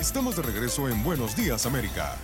Estamos de regreso en Buenos Días América.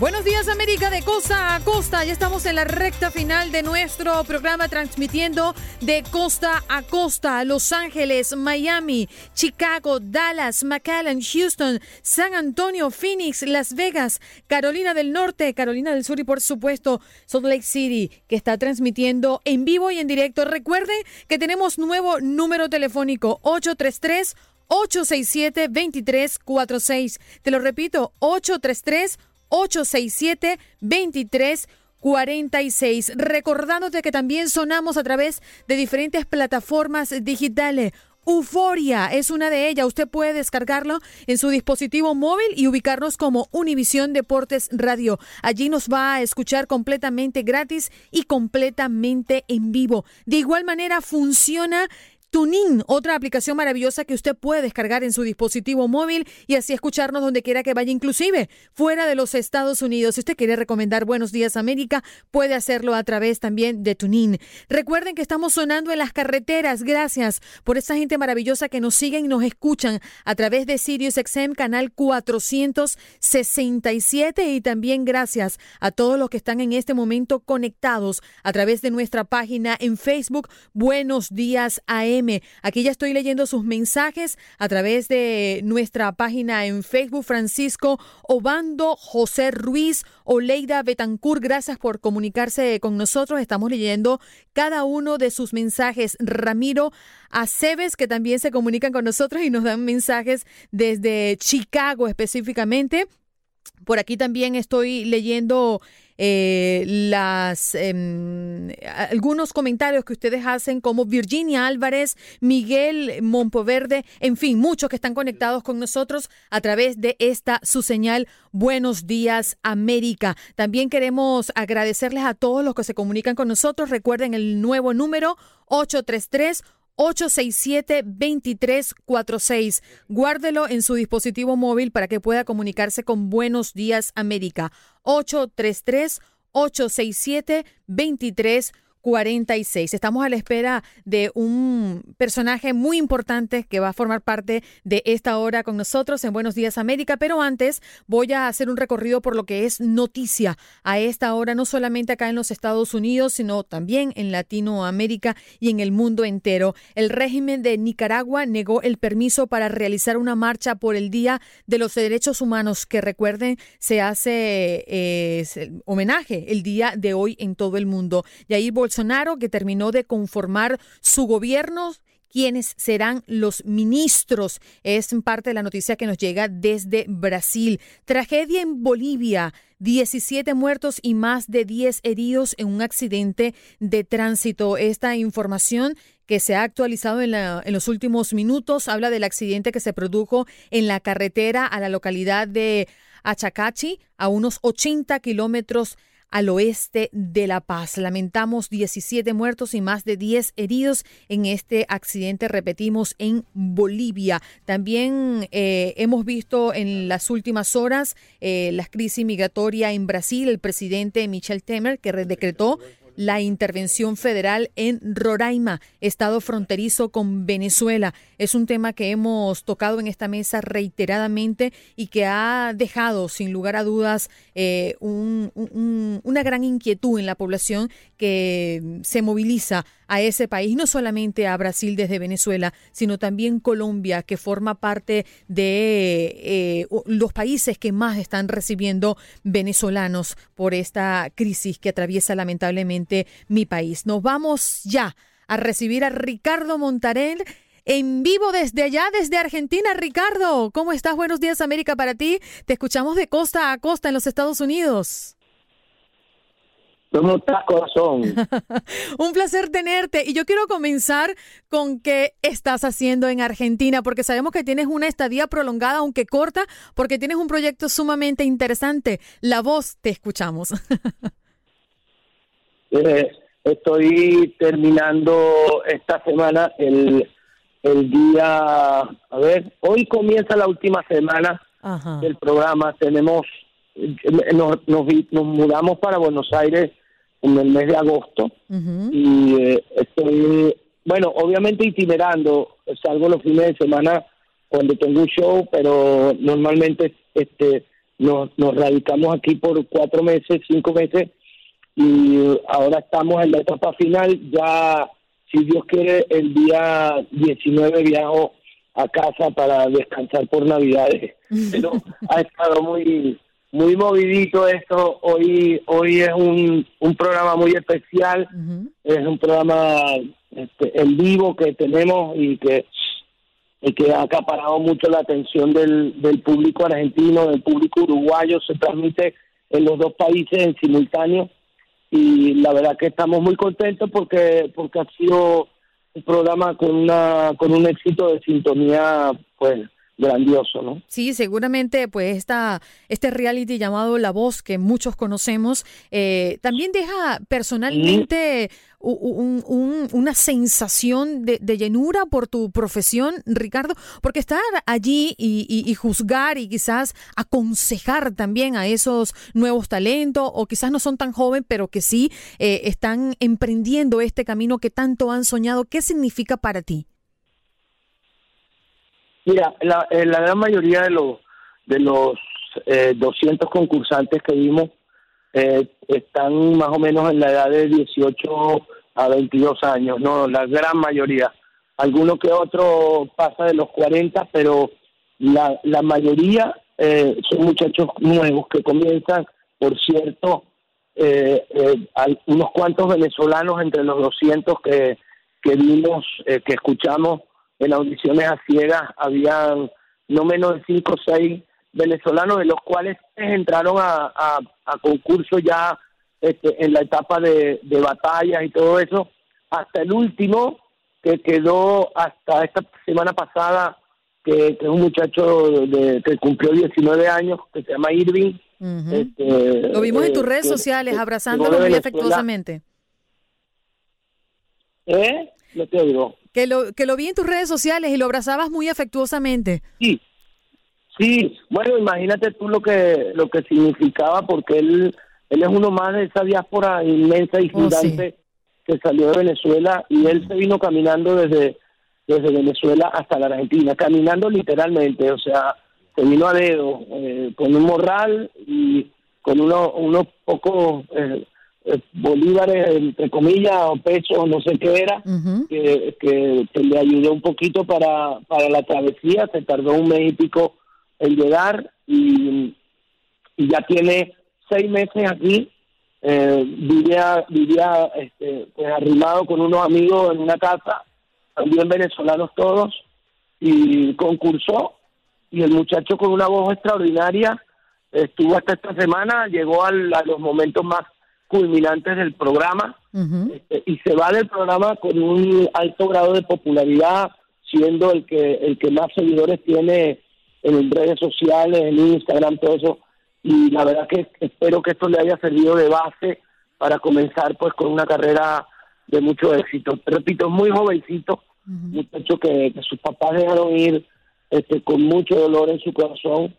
Buenos días América de costa a costa. Ya estamos en la recta final de nuestro programa transmitiendo de costa a costa. Los Ángeles, Miami, Chicago, Dallas, McAllen, Houston, San Antonio, Phoenix, Las Vegas, Carolina del Norte, Carolina del Sur y por supuesto Salt Lake City que está transmitiendo en vivo y en directo. Recuerde que tenemos nuevo número telefónico 833 867 2346. Te lo repito, 833 867-2346. Recordándote que también sonamos a través de diferentes plataformas digitales. Euforia es una de ellas. Usted puede descargarlo en su dispositivo móvil y ubicarnos como Univisión Deportes Radio. Allí nos va a escuchar completamente gratis y completamente en vivo. De igual manera funciona Tunin, otra aplicación maravillosa que usted puede descargar en su dispositivo móvil y así escucharnos donde quiera que vaya, inclusive fuera de los Estados Unidos. Si usted quiere recomendar Buenos Días América, puede hacerlo a través también de Tunin. Recuerden que estamos sonando en las carreteras. Gracias por esa gente maravillosa que nos siguen y nos escuchan a través de Sirius XM canal 467 y también gracias a todos los que están en este momento conectados a través de nuestra página en Facebook Buenos Días AM. Aquí ya estoy leyendo sus mensajes a través de nuestra página en Facebook. Francisco Obando, José Ruiz, Oleida Betancourt, gracias por comunicarse con nosotros. Estamos leyendo cada uno de sus mensajes. Ramiro Aceves, que también se comunican con nosotros y nos dan mensajes desde Chicago específicamente. Por aquí también estoy leyendo eh, las em, algunos comentarios que ustedes hacen, como Virginia Álvarez, Miguel Monpoverde, en fin, muchos que están conectados con nosotros a través de esta su señal. Buenos días, América. También queremos agradecerles a todos los que se comunican con nosotros. Recuerden el nuevo número 833 867-2346. Guárdelo en su dispositivo móvil para que pueda comunicarse con Buenos Días América. 833 867 2346 46. Estamos a la espera de un personaje muy importante que va a formar parte de esta hora con nosotros en Buenos Días América, pero antes voy a hacer un recorrido por lo que es noticia a esta hora, no solamente acá en los Estados Unidos, sino también en Latinoamérica y en el mundo entero. El régimen de Nicaragua negó el permiso para realizar una marcha por el Día de los Derechos Humanos, que recuerden, se hace eh, homenaje el día de hoy en todo el mundo. Y ahí Bolsonaro, que terminó de conformar su gobierno, quiénes serán los ministros. Es parte de la noticia que nos llega desde Brasil. Tragedia en Bolivia. 17 muertos y más de 10 heridos en un accidente de tránsito. Esta información que se ha actualizado en, en, los últimos minutos habla del accidente que se produjo en la carretera a la localidad de Achacachi, a unos 80 kilómetros al oeste de La Paz. Lamentamos 17 muertos y más de 10 heridos en este accidente, repetimos, en Bolivia. También eh, hemos visto en las últimas horas eh, la crisis migratoria en Brasil. El presidente Michel Temer, que decretó la intervención federal en Roraima, estado fronterizo con Venezuela. Es un tema que hemos tocado en esta mesa reiteradamente y que ha dejado, sin lugar a dudas, eh, una gran inquietud en la población que se moviliza a ese país, no solamente a Brasil desde Venezuela, sino también Colombia, que forma parte de eh, los países que más están recibiendo venezolanos por esta crisis que atraviesa lamentablemente mi país. Nos vamos ya a recibir a Ricardo Montarel en vivo desde allá, desde Argentina. Ricardo, ¿cómo estás? Buenos días, América, para ti. Te escuchamos de costa a costa en los Estados Unidos. ¿Cómo estás, corazón? Un placer tenerte. Y yo quiero comenzar con qué estás haciendo en Argentina, porque sabemos que tienes una estadía prolongada, aunque corta, porque tienes un proyecto sumamente interesante. La voz, te escuchamos. Eh, estoy terminando esta semana el, el día, a ver, hoy comienza la última semana del programa. Tenemos nos, nos, nos, mudamos para Buenos Aires en el mes de agosto y eh, estoy bueno, obviamente itinerando, salgo los fines de semana cuando tengo un show, pero normalmente este nos, nos radicamos aquí por cuatro meses, cinco meses, y ahora estamos en la etapa final, ya si Dios quiere, el día 19 viajo a casa para descansar por Navidades. Pero ha estado muy muy movidito esto. Hoy hoy es un, un programa muy especial. Es un programa este, en vivo que tenemos y que y que ha acaparado mucho la atención del, del público argentino, del público uruguayo. Se transmite en los dos países en simultáneo y la verdad que estamos muy contentos porque porque ha sido un programa con una con un éxito de sintonía pues grandioso, ¿no? Sí, seguramente pues esta, este reality llamado La Voz que muchos conocemos eh, también deja personalmente una sensación de, llenura por tu profesión, Ricardo, porque estar allí y, juzgar y quizás aconsejar también a esos nuevos talentos o quizás no son tan jóvenes pero que sí eh, están emprendiendo este camino que tanto han soñado, ¿qué significa para ti? Mira, la, eh, la gran mayoría de los de los eh, 200 concursantes que vimos eh, están más o menos en la edad de 18 a 22 años, no, la gran mayoría. Alguno que otro pasa de los 40, pero la, la mayoría eh, son muchachos nuevos que comienzan, por cierto, eh, hay unos cuantos venezolanos entre los 200 que, que vimos, que escuchamos en audiciones a ciegas habían no menos de cinco o seis venezolanos, de los cuales entraron a, a, concurso ya este, en la etapa de, de batallas y todo eso, hasta el último que quedó hasta esta semana pasada, que, es un muchacho de, que cumplió 19 años, que se llama Irving. Este, Lo vimos en tus redes sociales, abrazándolo muy afectuosamente. ¿Eh? No te oigo. Que lo, que lo vi en tus redes sociales y lo abrazabas muy afectuosamente. Sí, sí. Bueno, imagínate tú lo que lo que significaba porque él él es uno más de esa diáspora inmensa y oh, gigante que salió de Venezuela y él se vino caminando desde desde Venezuela hasta la Argentina, caminando literalmente, o sea, se vino a dedo, eh, con un morral y con uno, unos pocos eh, eh, bolívares, entre comillas, o pesos, no sé qué era, que, que, le ayudó un poquito para, para la travesía, se tardó un mes y pico en llegar y, y ya tiene seis meses aquí, eh, vivía, vivía este, pues arrimado con unos amigos en una casa, también venezolanos todos, y concursó, y el muchacho con una voz extraordinaria estuvo hasta esta semana, llegó al, a los momentos más culminantes del programa este, y se va del programa con un alto grado de popularidad, siendo el que el que más seguidores tiene en redes sociales, en Instagram, todo eso. Y la verdad que espero que esto le haya servido de base para comenzar pues con una carrera de mucho éxito. Repito, muy jovencito, muchacho que, que sus papás dejaron ir este, con mucho dolor en su corazón,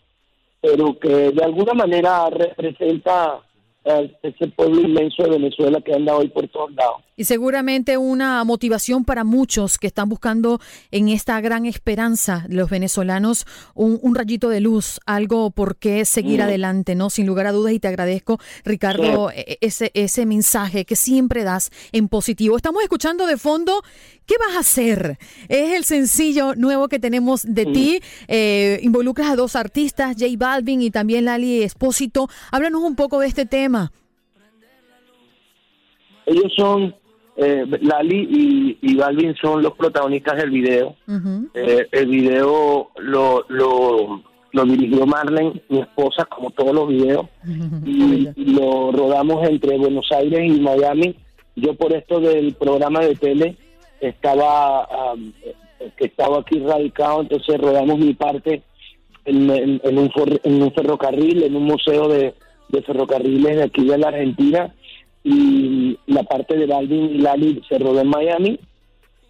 pero que de alguna manera representa ese pueblo inmenso de Venezuela que anda hoy por todos lados. Y seguramente una motivación para muchos que están buscando en esta gran esperanza los venezolanos un, rayito de luz, algo por qué seguir mm. adelante, ¿no? Sin lugar a dudas, y te agradezco, Ricardo, e, e, ese, ese mensaje que siempre das en positivo. Estamos escuchando de fondo, ¿qué vas a hacer? Es el sencillo nuevo que tenemos de mm. ti. Eh, involucras a dos artistas, J Balvin y también Lali Espósito. Háblanos un poco de este tema. Ellos son eh, Lali y, Balvin son los protagonistas del video. Eh, el video lo, lo, dirigió Marlene, mi esposa, como todos los videos, y, lo rodamos entre Buenos Aires y Miami. Yo por esto del programa de tele estaba que estaba aquí radicado, entonces rodamos mi parte en, un, en un ferrocarril, en un museo de, de ferrocarriles de aquí de la Argentina y la parte de Balvin y Lali se rodó en Miami,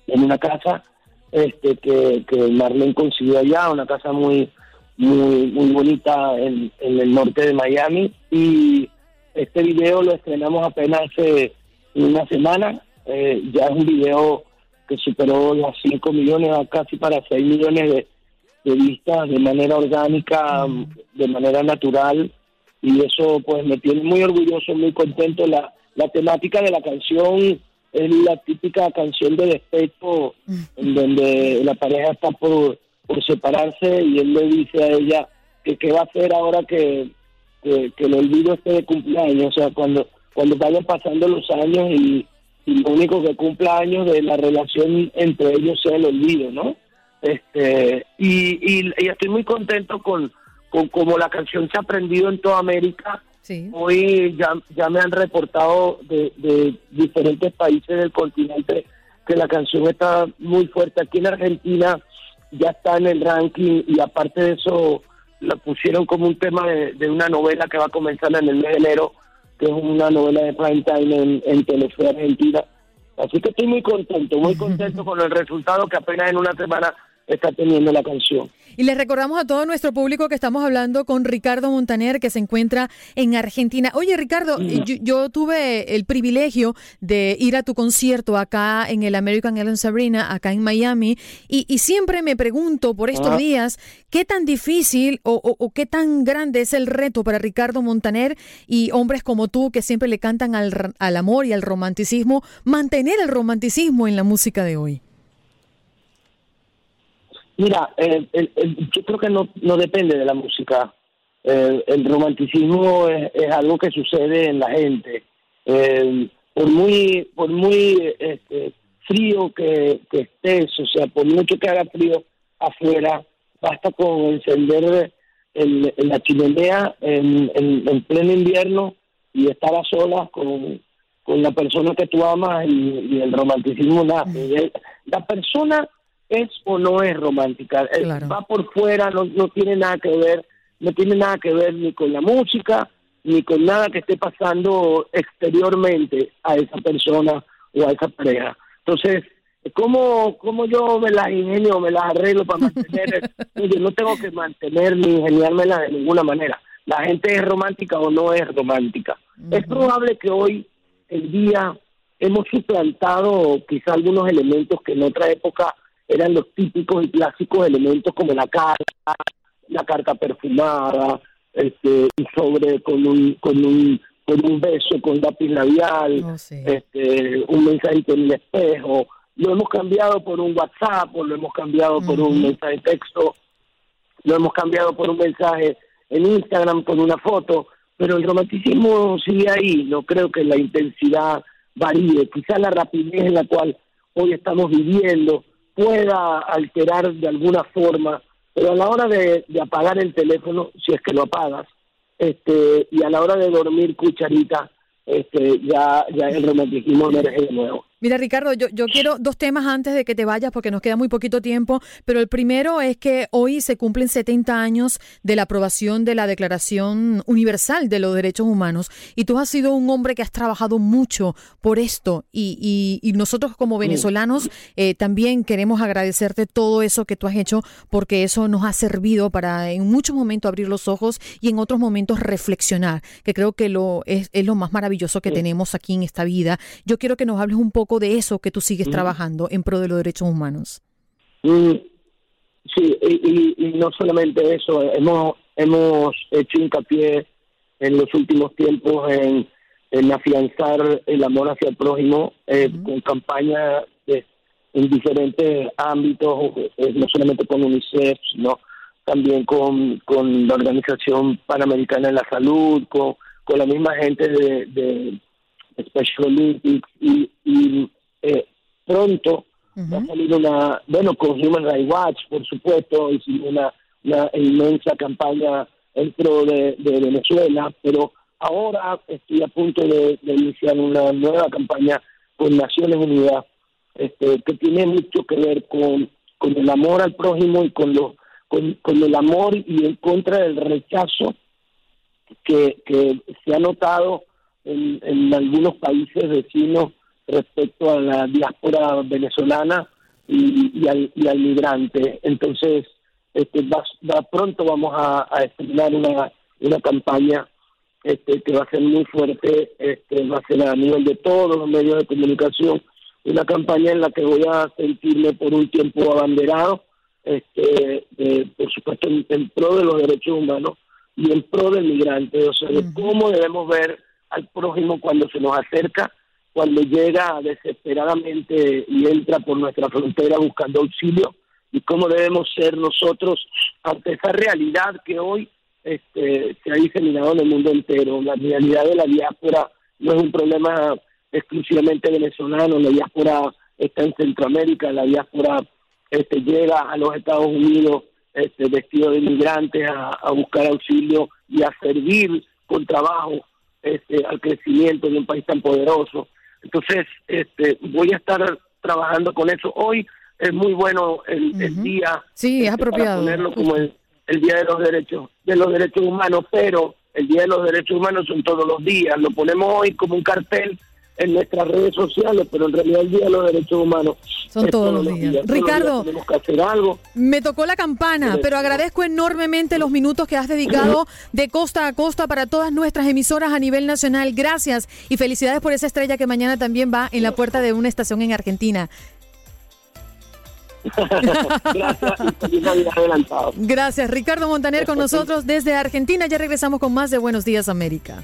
en una casa este que, que Marlene consiguió allá, una casa muy muy muy bonita en, el norte de Miami. Y este video lo estrenamos apenas hace una semana, eh, ya es un video que superó las 5 millones a casi para 6 millones de, de vistas de manera orgánica, de manera natural, y eso pues me tiene muy orgulloso, muy contento. La, la temática de la canción es la típica canción de despecho, en donde la pareja está por, por separarse y él le dice a ella que qué va a hacer ahora que, que, el olvido esté de cumpleaños, o sea, cuando, cuando vayan pasando los años y, lo único que cumpla años de la relación entre ellos sea el olvido, ¿no? Este, y, y, estoy muy contento con, con cómo la canción se ha aprendido en toda América. Hoy ya, ya me han reportado de, de diferentes países del continente que la canción está muy fuerte. Aquí en Argentina ya está en el ranking y aparte de eso la pusieron como un tema de, una novela que va a comenzar en el mes de enero, que es una novela de prime time en, en Telefe Argentina. Así que estoy muy contento, muy contento con el resultado que apenas en una semana está teniendo la canción. Y les recordamos a todo nuestro público que estamos hablando con Ricardo Montaner, que se encuentra en Argentina. Oye, Ricardo, yo, tuve el privilegio de ir a tu concierto acá en el American Airlines Arena, acá en Miami, y, siempre me pregunto por estos días, ¿qué tan difícil o, qué tan grande es el reto para Ricardo Montaner y hombres como tú que siempre le cantan al, al amor y al romanticismo, mantener el romanticismo en la música de hoy? Mira, yo creo que no, no depende de la música. el romanticismo es, algo que sucede en la gente. por muy por muy este, frío que, estés, o sea, por mucho que haga frío afuera, basta con encender el, la chimenea en, en, pleno invierno y estar a solas con, con la persona que tú amas y, el romanticismo nace. La persona es o no es romántica. Eh, va por fuera, no, no tiene nada que ver, no tiene nada que ver ni con la música, ni con nada que esté pasando exteriormente a esa persona o a esa pareja. Entonces, ¿cómo, cómo yo me las ingenio, me las arreglo para mantener? yo no tengo que mantener ni ingeniármela de ninguna manera. La gente es romántica o no es romántica. Es probable que hoy, el día, hemos suplantado quizá algunos elementos que en otra época eran los típicos y clásicos elementos como la carta, la carta perfumada, este, y sobre con un, con un con un beso con lápiz labial, oh, este, un mensaje en el espejo, lo hemos cambiado por un WhatsApp, o lo hemos cambiado por un mensaje de texto, lo hemos cambiado por un mensaje en Instagram con una foto, pero el romanticismo sigue ahí, no creo que la intensidad varíe, quizá la rapidez en la cual hoy estamos viviendo pueda alterar de alguna forma, pero a la hora de, apagar el teléfono, si es que lo apagas, este, y a la hora de dormir cucharita, este, ya, ya el romanticismo emerge de nuevo. Mira, Ricardo, yo, yo quiero dos temas antes de que te vayas porque nos queda muy poquito tiempo, pero el primero es que hoy se cumplen 70 años de la aprobación de la Declaración Universal de los Derechos Humanos y tú has sido un hombre que has trabajado mucho por esto y, y, nosotros como venezolanos eh, también queremos agradecerte todo eso que tú has hecho porque eso nos ha servido para en muchos momentos abrir los ojos y en otros momentos reflexionar, que creo que lo es, es lo más maravilloso que tenemos aquí en esta vida. Yo quiero que nos hables un poco de eso que tú sigues trabajando en pro de los derechos humanos. Mm, sí, y, no solamente eso, hemos, hemos hecho hincapié en los últimos tiempos en, en afianzar el amor hacia el prójimo eh, con campañas en diferentes ámbitos, eh, no solamente con UNICEF, sino también con, con la Organización Panamericana de la Salud, con, con la misma gente de, de Special Olympics y, y eh, pronto va a salir una, bueno, con Human Rights Watch, por supuesto, hicimos una, una inmensa campaña dentro de, Venezuela, pero ahora estoy a punto de, iniciar una nueva campaña con Naciones Unidas este, que tiene mucho que ver con, con el amor al prójimo y con, lo, con, con el amor y en contra del rechazo que, que se ha notado en, algunos países vecinos respecto a la diáspora venezolana y, al, y al, migrante. Entonces, este, va, pronto vamos a, a estrenar una, una campaña este, que va a ser muy fuerte, este, va a ser a nivel de todos los medios de comunicación una campaña en la que voy a sentirme por un tiempo abanderado, este, por supuesto en, pro de los derechos humanos y en pro del migrante, o sea, de cómo debemos ver al prójimo cuando se nos acerca, cuando llega desesperadamente y entra por nuestra frontera buscando auxilio, y cómo debemos ser nosotros ante esa realidad que hoy este, se ha diseminado en el mundo entero. La realidad de la diáspora no es un problema exclusivamente venezolano, la diáspora está en Centroamérica, la diáspora este, llega a los Estados Unidos este, vestido de inmigrantes a, buscar auxilio y a servir con trabajo este, al crecimiento de un país tan poderoso. Entonces, este, voy a estar trabajando con eso. Hoy es muy bueno el, día. Sí, es este, apropiado. ponerlo como el, el Día de los Derechos de los Derechos Humanos, pero el Día de los Derechos Humanos son todos los días. Lo ponemos hoy como un cartel en nuestras redes sociales, pero en realidad el Día de los Derechos Humanos son todos, los días. Ricardo, tenemos que hacer algo. Me tocó la campana, pero agradezco enormemente los minutos que has dedicado de costa a costa para todas nuestras emisoras a nivel nacional. Gracias y felicidades por esa estrella que mañana también va en la puerta de una estación en Argentina. Gracias, Gracias, Ricardo Montaner con nosotros desde Argentina. Ya regresamos con más de Buenos Días América.